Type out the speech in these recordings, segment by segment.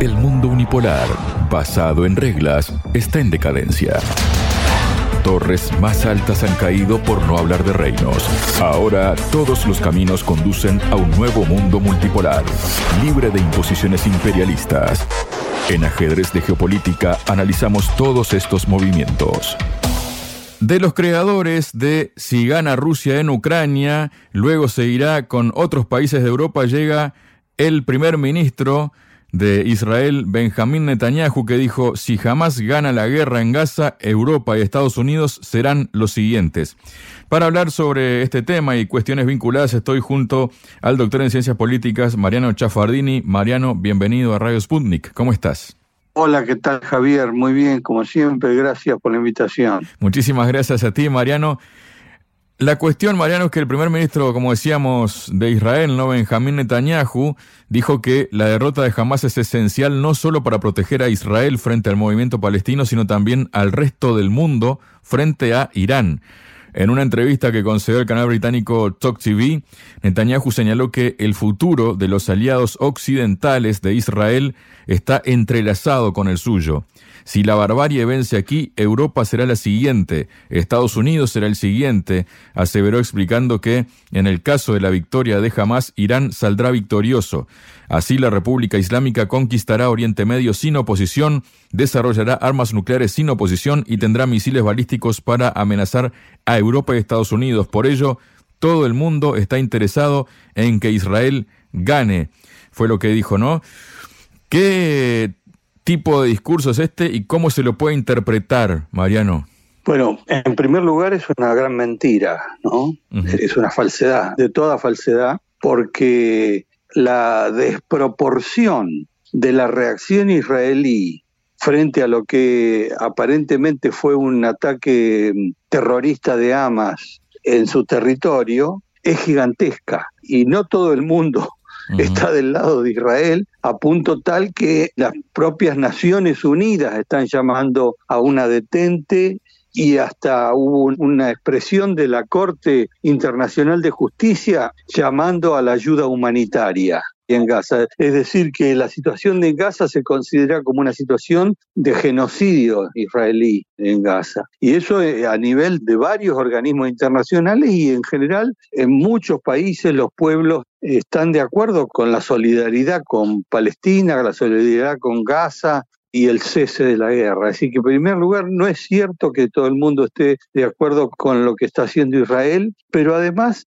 El mundo unipolar, basado en reglas, está en decadencia. Torres más altas han caído por no hablar de reinos. Ahora todos los caminos conducen a un nuevo mundo multipolar, libre de imposiciones imperialistas. En ajedrez de geopolítica analizamos todos estos movimientos. De los creadores de Si gana Rusia en Ucrania, luego se irá con otros países de Europa, llega el primer ministro de Israel, Benjamín Netanyahu, que dijo, si jamás gana la guerra en Gaza, Europa y Estados Unidos serán los siguientes. Para hablar sobre este tema y cuestiones vinculadas, estoy junto al doctor en Ciencias Políticas, Mariano Chafardini. Mariano, bienvenido a Radio Sputnik. ¿Cómo estás? Hola, ¿qué tal Javier? Muy bien, como siempre, gracias por la invitación. Muchísimas gracias a ti, Mariano. La cuestión, Mariano, es que el primer ministro, como decíamos, de Israel, ¿no? Benjamín Netanyahu, dijo que la derrota de Hamas es esencial no solo para proteger a Israel frente al movimiento palestino, sino también al resto del mundo frente a Irán. En una entrevista que concedió el canal británico Talk TV, Netanyahu señaló que el futuro de los aliados occidentales de Israel está entrelazado con el suyo. Si la barbarie vence aquí, Europa será la siguiente, Estados Unidos será el siguiente, aseveró explicando que, en el caso de la victoria de Hamas, Irán saldrá victorioso. Así la República Islámica conquistará Oriente Medio sin oposición, desarrollará armas nucleares sin oposición y tendrá misiles balísticos para amenazar a Europa y Estados Unidos. Por ello, todo el mundo está interesado en que Israel gane. Fue lo que dijo, ¿no? ¿Qué tipo de discurso es este y cómo se lo puede interpretar, Mariano? Bueno, en primer lugar es una gran mentira, ¿no? Es una falsedad, de toda falsedad, porque la desproporción de la reacción israelí frente a lo que aparentemente fue un ataque terrorista de Hamas en su territorio es gigantesca y no todo el mundo está del lado de Israel, a punto tal que las propias Naciones Unidas están llamando a una detente y hasta hubo una expresión de la Corte Internacional de Justicia llamando a la ayuda humanitaria en Gaza. Es decir, que la situación de Gaza se considera como una situación de genocidio israelí en Gaza. Y eso eh, a nivel de varios organismos internacionales y en general en muchos países los pueblos están de acuerdo con la solidaridad con Palestina, la solidaridad con Gaza, y el cese de la guerra. Así que, en primer lugar, no es cierto que todo el mundo esté de acuerdo con lo que está haciendo Israel, pero además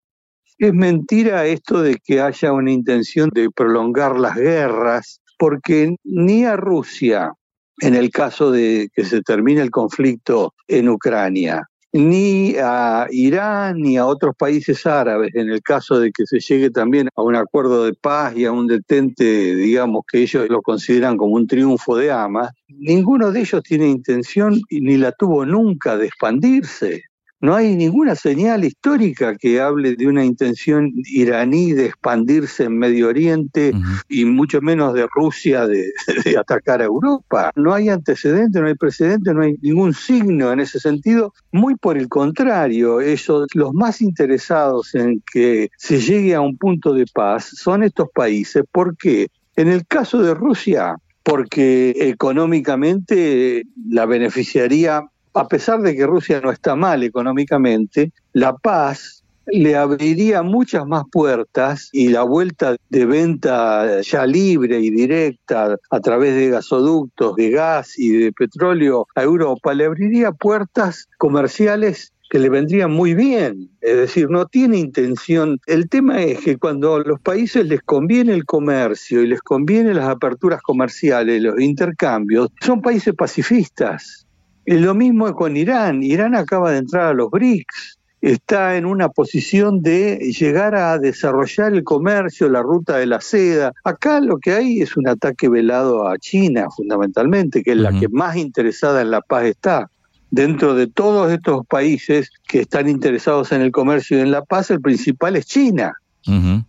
es mentira esto de que haya una intención de prolongar las guerras, porque ni a Rusia, en el caso de que se termine el conflicto en Ucrania, ni a Irán ni a otros países árabes, en el caso de que se llegue también a un acuerdo de paz y a un detente, digamos, que ellos lo consideran como un triunfo de Hamas, ninguno de ellos tiene intención ni la tuvo nunca de expandirse. No hay ninguna señal histórica que hable de una intención iraní de expandirse en Medio Oriente y mucho menos de Rusia de, atacar a Europa. No hay antecedente, no hay precedente, no hay ningún signo en ese sentido. Muy por el contrario, ellos, los más interesados en que se llegue a un punto de paz son estos países. ¿Por qué? En el caso de Rusia, porque económicamente la beneficiaría a pesar de que Rusia no está mal económicamente, la paz le abriría muchas más puertas y la vuelta de venta ya libre y directa a través de gasoductos de gas y de petróleo a Europa le abriría puertas comerciales que le vendrían muy bien. Es decir, no tiene intención. El tema es que cuando a los países les conviene el comercio y les conviene las aperturas comerciales, los intercambios, son países pacifistas. Y lo mismo con Irán. Irán acaba de entrar a los BRICS. Está en una posición de llegar a desarrollar el comercio, la ruta de la seda. Acá lo que hay es un ataque velado a China, fundamentalmente, que es la que más interesada en la paz está dentro de todos estos países que están interesados en el comercio y en la paz, el principal es China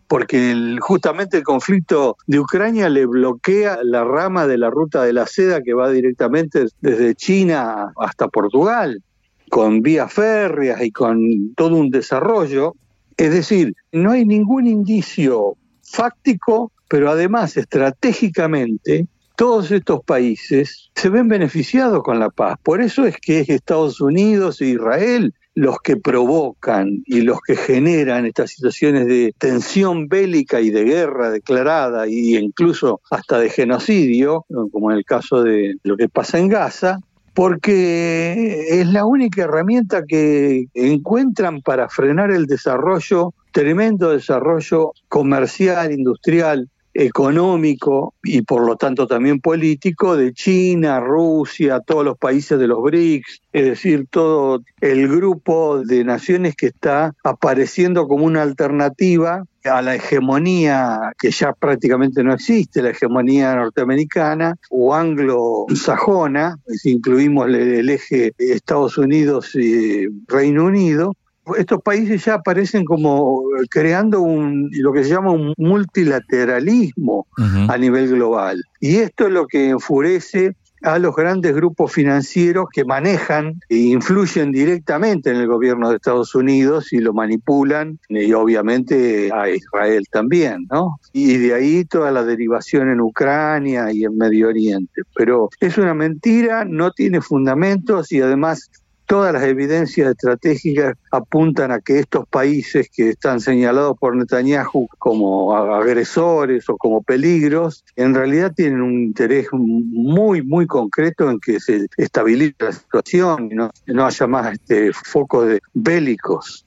porque justamente el conflicto de Ucrania le bloquea la rama de la ruta de la seda que va directamente desde China hasta Portugal, con vías férreas y con todo un desarrollo. Es decir, no hay ningún indicio fáctico, pero además estratégicamente todos estos países se ven beneficiados con la paz. Por eso es que es Estados Unidos e Israel los que provocan y los que generan estas situaciones de tensión bélica y de guerra declarada e incluso hasta de genocidio, como en el caso de lo que pasa en Gaza, porque es la única herramienta que encuentran para frenar el desarrollo, tremendo desarrollo comercial, industrial, económico y por lo tanto también político de China, Rusia, todos los países de los BRICS, es decir, todo el grupo de naciones que está apareciendo como una alternativa a la hegemonía que ya prácticamente no existe, la hegemonía norteamericana o anglo-sajona, si incluimos el eje Estados Unidos y Reino Unido, estos países ya aparecen como creando un, lo que se llama un multilateralismo a nivel global. Y esto es lo que enfurece a los grandes grupos financieros que manejan e influyen directamente en el gobierno de Estados Unidos y lo manipulan, y obviamente a Israel también, ¿no? Y de ahí toda la derivación en Ucrania y en Medio Oriente. Pero es una mentira, no tiene fundamentos y además todas las evidencias estratégicas apuntan a que estos países que están señalados por Netanyahu como agresores o como peligros, en realidad tienen un interés muy, muy concreto en que se estabilice la situación y no, haya más este, focos de bélicos.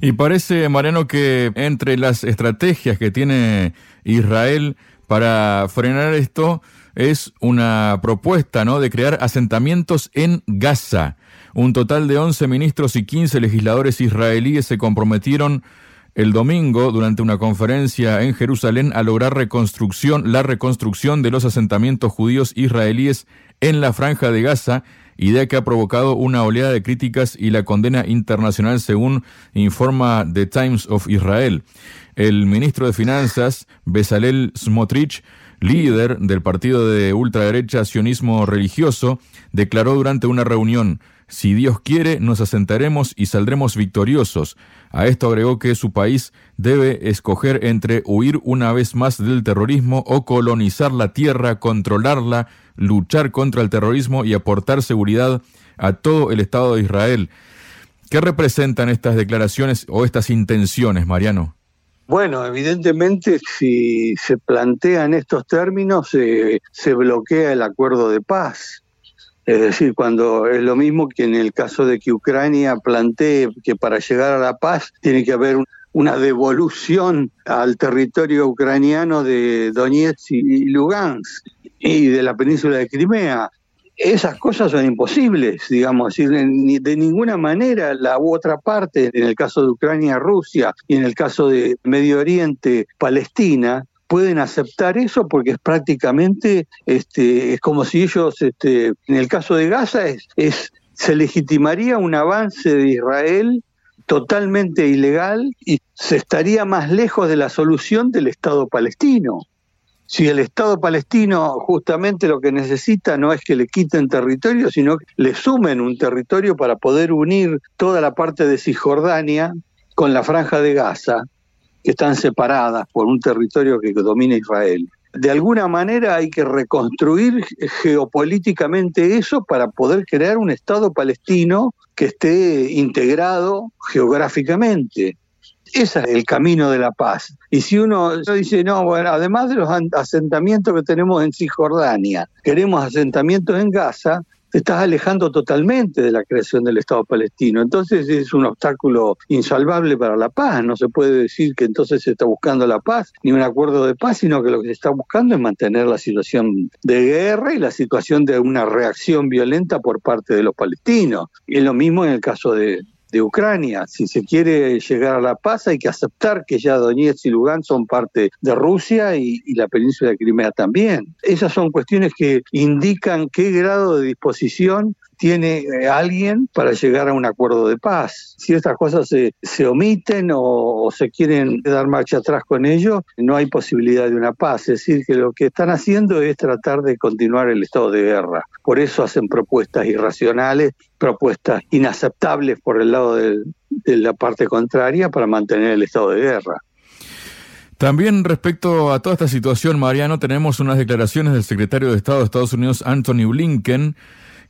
Y parece, Mariano, que entre las estrategias que tiene Israel para frenar esto es una propuesta ¿no? de crear asentamientos en Gaza. Un total de 11 ministros y 15 legisladores israelíes se comprometieron el domingo durante una conferencia en Jerusalén a lograr reconstrucción, la reconstrucción de los asentamientos judíos israelíes en la franja de Gaza, idea que ha provocado una oleada de críticas y la condena internacional según informa The Times of Israel. El ministro de Finanzas, Bezalel Smotrich, líder del partido de ultraderecha sionismo religioso, declaró durante una reunión si Dios quiere, nos asentaremos y saldremos victoriosos. A esto agregó que su país debe escoger entre huir una vez más del terrorismo o colonizar la tierra, controlarla, luchar contra el terrorismo y aportar seguridad a todo el Estado de Israel. ¿Qué representan estas declaraciones o estas intenciones, Mariano? Bueno, evidentemente si se plantean estos términos se bloquea el acuerdo de paz es decir, cuando es lo mismo que en el caso de que Ucrania plantee que para llegar a la paz tiene que haber una devolución al territorio ucraniano de Donetsk y Lugansk y de la península de Crimea. Esas cosas son imposibles, digamos, de ninguna manera la otra parte, en el caso de Ucrania, Rusia y en el caso de Medio Oriente, Palestina, pueden aceptar eso porque es prácticamente, este, es como si ellos, este, en el caso de Gaza, es, es, se legitimaría un avance de Israel totalmente ilegal y se estaría más lejos de la solución del Estado palestino. Si el Estado palestino justamente lo que necesita no es que le quiten territorio, sino que le sumen un territorio para poder unir toda la parte de Cisjordania con la franja de Gaza, que están separadas por un territorio que domina Israel. De alguna manera hay que reconstruir geopolíticamente eso para poder crear un Estado palestino que esté integrado geográficamente. Ese es el camino de la paz. Y si uno dice, no, bueno, además de los asentamientos que tenemos en Cisjordania, queremos asentamientos en Gaza, te estás alejando totalmente de la creación del Estado palestino. Entonces es un obstáculo insalvable para la paz. No se puede decir que entonces se está buscando la paz ni un acuerdo de paz, sino que lo que se está buscando es mantener la situación de guerra y la situación de una reacción violenta por parte de los palestinos. Y es lo mismo en el caso de, de Ucrania. Si se quiere llegar a la paz hay que aceptar que ya Donetsk y Lugansk son parte de Rusia y, la península de Crimea también. Esas son cuestiones que indican qué grado de disposición tiene eh, alguien para llegar a un acuerdo de paz. Si estas cosas se, se omiten o, se quieren dar marcha atrás con ello, no hay posibilidad de una paz. Es decir, que lo que están haciendo es tratar de continuar el estado de guerra. Por eso hacen propuestas irracionales, propuestas inaceptables por el lado de la parte contraria para mantener el estado de guerra. También respecto a toda esta situación, Mariano, tenemos unas declaraciones del secretario de Estado de Estados Unidos, Anthony Blinken,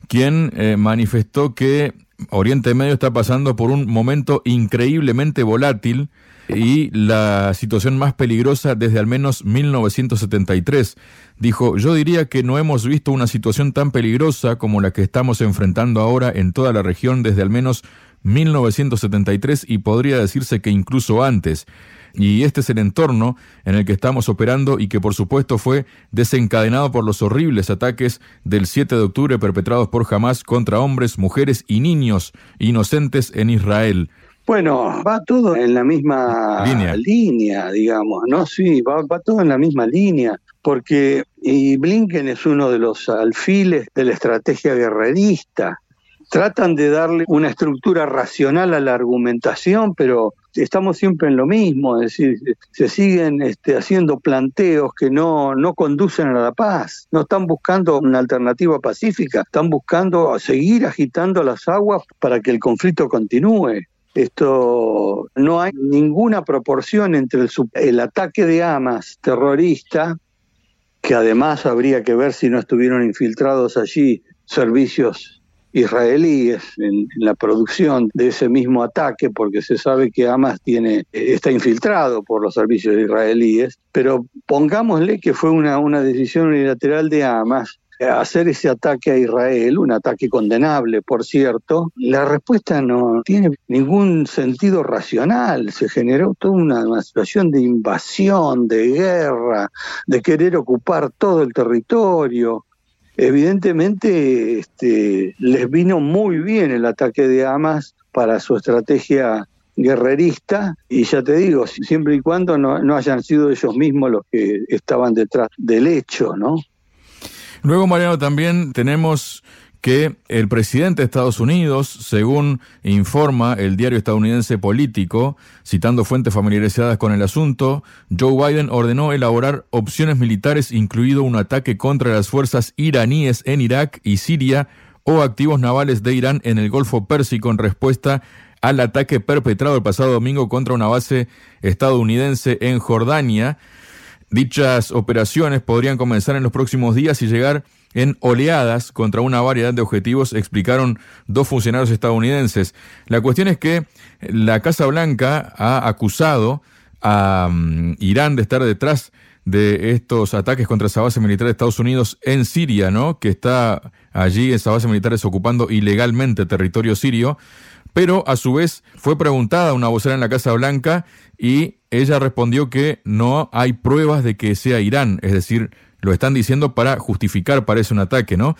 quien eh, manifestó que Oriente Medio está pasando por un momento increíblemente volátil y la situación más peligrosa desde al menos 1973. Dijo, yo diría que no hemos visto una situación tan peligrosa como la que estamos enfrentando ahora en toda la región desde al menos 1973 y podría decirse que incluso antes. Y este es el entorno en el que estamos operando y que por supuesto fue desencadenado por los horribles ataques del 7 de octubre perpetrados por Hamas contra hombres, mujeres y niños inocentes en Israel. Bueno, va todo en la misma línea, digamos, ¿no? Sí, va, va, todo en la misma línea, porque y Blinken es uno de los alfiles de la estrategia guerrerista. Tratan de darle una estructura racional a la argumentación, pero estamos siempre en lo mismo, es decir, se siguen este, haciendo planteos que no, no conducen a la paz, no están buscando una alternativa pacífica, están buscando seguir agitando las aguas para que el conflicto continúe. Esto no hay ninguna proporción entre el, el ataque de Hamas terrorista, que además habría que ver si no estuvieron infiltrados allí servicios israelíes en, la producción de ese mismo ataque, porque se sabe que Hamas tiene, está infiltrado por los servicios israelíes, pero pongámosle que fue una, una decisión unilateral de Hamas hacer ese ataque a Israel, un ataque condenable, por cierto, la respuesta no tiene ningún sentido racional. Se generó toda una, situación de invasión, de guerra, de querer ocupar todo el territorio. Evidentemente este, les vino muy bien el ataque de Hamas para su estrategia guerrerista y ya te digo, siempre y cuando no, no hayan sido ellos mismos los que estaban detrás del hecho, ¿no? Luego, Mariano, también tenemos que el presidente de Estados Unidos, según informa el diario estadounidense Político, citando fuentes familiarizadas con el asunto, Joe Biden ordenó elaborar opciones militares, incluido un ataque contra las fuerzas iraníes en Irak y Siria o activos navales de Irán en el Golfo Pérsico en respuesta al ataque perpetrado el pasado domingo contra una base estadounidense en Jordania. Dichas operaciones podrían comenzar en los próximos días y llegar en oleadas contra una variedad de objetivos, explicaron dos funcionarios estadounidenses. La cuestión es que la Casa Blanca ha acusado a mm, Irán de estar detrás de estos ataques contra esa base militar de Estados Unidos en Siria, ¿no? Que está allí, esa base militar es ocupando ilegalmente territorio sirio pero a su vez fue preguntada una vocera en la Casa Blanca y ella respondió que no hay pruebas de que sea Irán, es decir, lo están diciendo para justificar, parece un ataque, ¿no?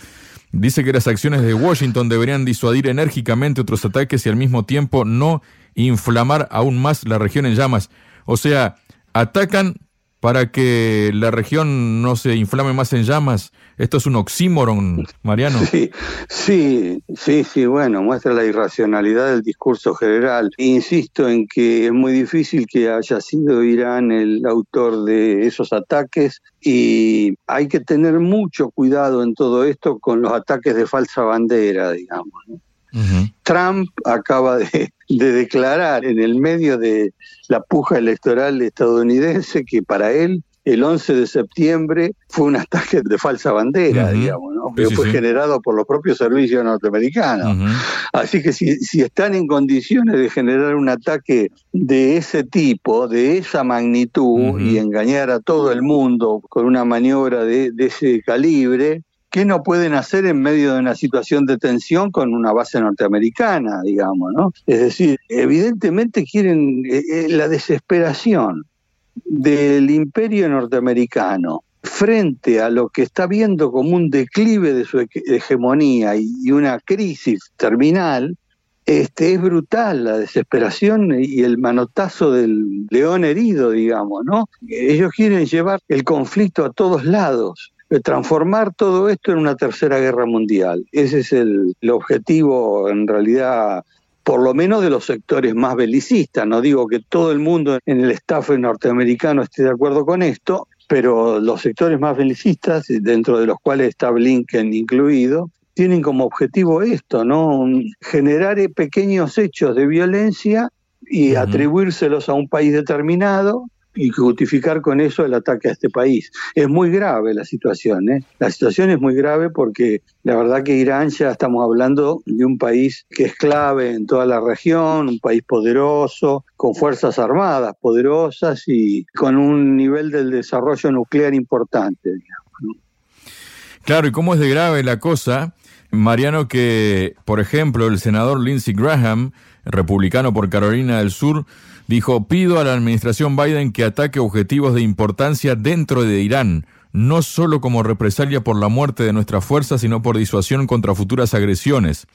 Dice que las acciones de Washington deberían disuadir enérgicamente otros ataques y al mismo tiempo no inflamar aún más la región en llamas. O sea, atacan para que la región no se inflame más en llamas. Esto es un oxímoron, Mariano. Sí, sí, sí, sí, bueno, muestra la irracionalidad del discurso general. Insisto en que es muy difícil que haya sido Irán el autor de esos ataques y hay que tener mucho cuidado en todo esto con los ataques de falsa bandera, digamos. Trump acaba de, declarar en el medio de la puja electoral estadounidense que para él el 11 de septiembre fue un ataque de falsa bandera, digamos, ¿no? Pero fue generado por los propios servicios norteamericanos. Así que si, si, están en condiciones de generar un ataque de ese tipo, de esa magnitud, y engañar a todo el mundo con una maniobra de, de ese calibre, ¿Qué no pueden hacer en medio de una situación de tensión con una base norteamericana, digamos, ¿no? Es decir, evidentemente quieren eh, eh, la desesperación del imperio norteamericano frente a lo que está viendo como un declive de su hegemonía y una crisis terminal, este, es brutal la desesperación y el manotazo del león herido, digamos, ¿no? Ellos quieren llevar el conflicto a todos lados transformar todo esto en una tercera guerra mundial. Ese es el, objetivo, en realidad, por lo menos de los sectores más belicistas. No digo que todo el mundo en el staff norteamericano esté de acuerdo con esto, pero los sectores más belicistas, dentro de los cuales está Blinken incluido, tienen como objetivo esto, ¿no? Generar pequeños hechos de violencia y atribuírselos a un país determinado y justificar con eso el ataque a este país. Es muy grave la situación, ¿eh? La situación es muy grave porque la verdad que Irán ya estamos hablando de un país que es clave en toda la región, un país poderoso, con fuerzas armadas poderosas y con un nivel del desarrollo nuclear importante. Claro, y cómo es de grave la cosa, Mariano, que, por ejemplo, el senador Lindsey Graham, republicano por Carolina del Sur, dijo, pido a la administración Biden que ataque objetivos de importancia dentro de Irán, no solo como represalia por la muerte de nuestras fuerzas, sino por disuasión contra futuras agresiones.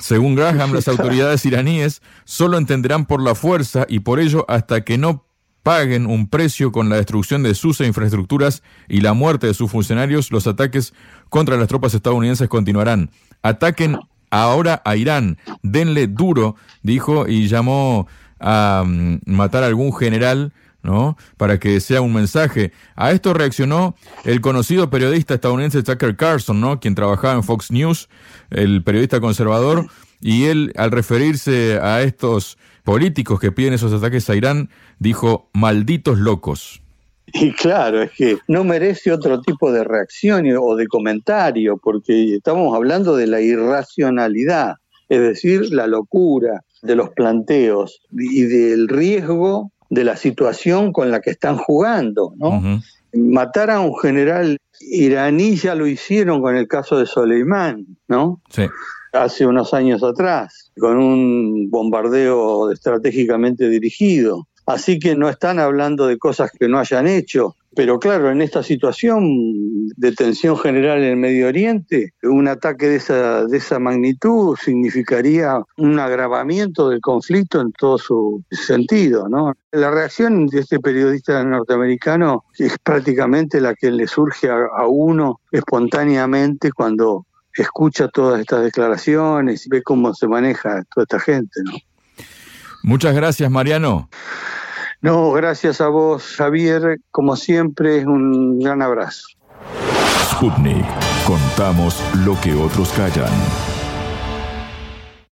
Según Graham, las autoridades iraníes solo entenderán por la fuerza y por ello hasta que no paguen un precio con la destrucción de sus infraestructuras y la muerte de sus funcionarios, los ataques contra las tropas estadounidenses continuarán. Ataquen ahora a Irán, denle duro, dijo, y llamó a mm, matar a algún general, ¿no? Para que sea un mensaje. A esto reaccionó el conocido periodista estadounidense Tucker Carlson, ¿no? Quien trabajaba en Fox News, el periodista conservador, y él, al referirse a estos políticos que piden esos ataques a Irán, dijo, malditos locos. Y claro, es que no merece otro tipo de reacción o de comentario, porque estamos hablando de la irracionalidad, es decir, la locura, de los planteos y del riesgo de la situación con la que están jugando, ¿no? Matar a un general iraní ya lo hicieron con el caso de Soleimán, ¿no? Sí. Hace unos años atrás, con un bombardeo estratégicamente dirigido. Así que no están hablando de cosas que no hayan hecho, pero claro, en esta situación de tensión general en el Medio Oriente, un ataque de esa, de esa magnitud significaría un agravamiento del conflicto en todo su sentido. ¿no? La reacción de este periodista norteamericano es prácticamente la que le surge a, uno espontáneamente cuando escucha todas estas declaraciones y ve cómo se maneja toda esta gente. ¿no? Muchas gracias, Mariano. No, gracias a vos, Javier. Como siempre, un gran abrazo. Sputnik. Contamos lo que otros callan.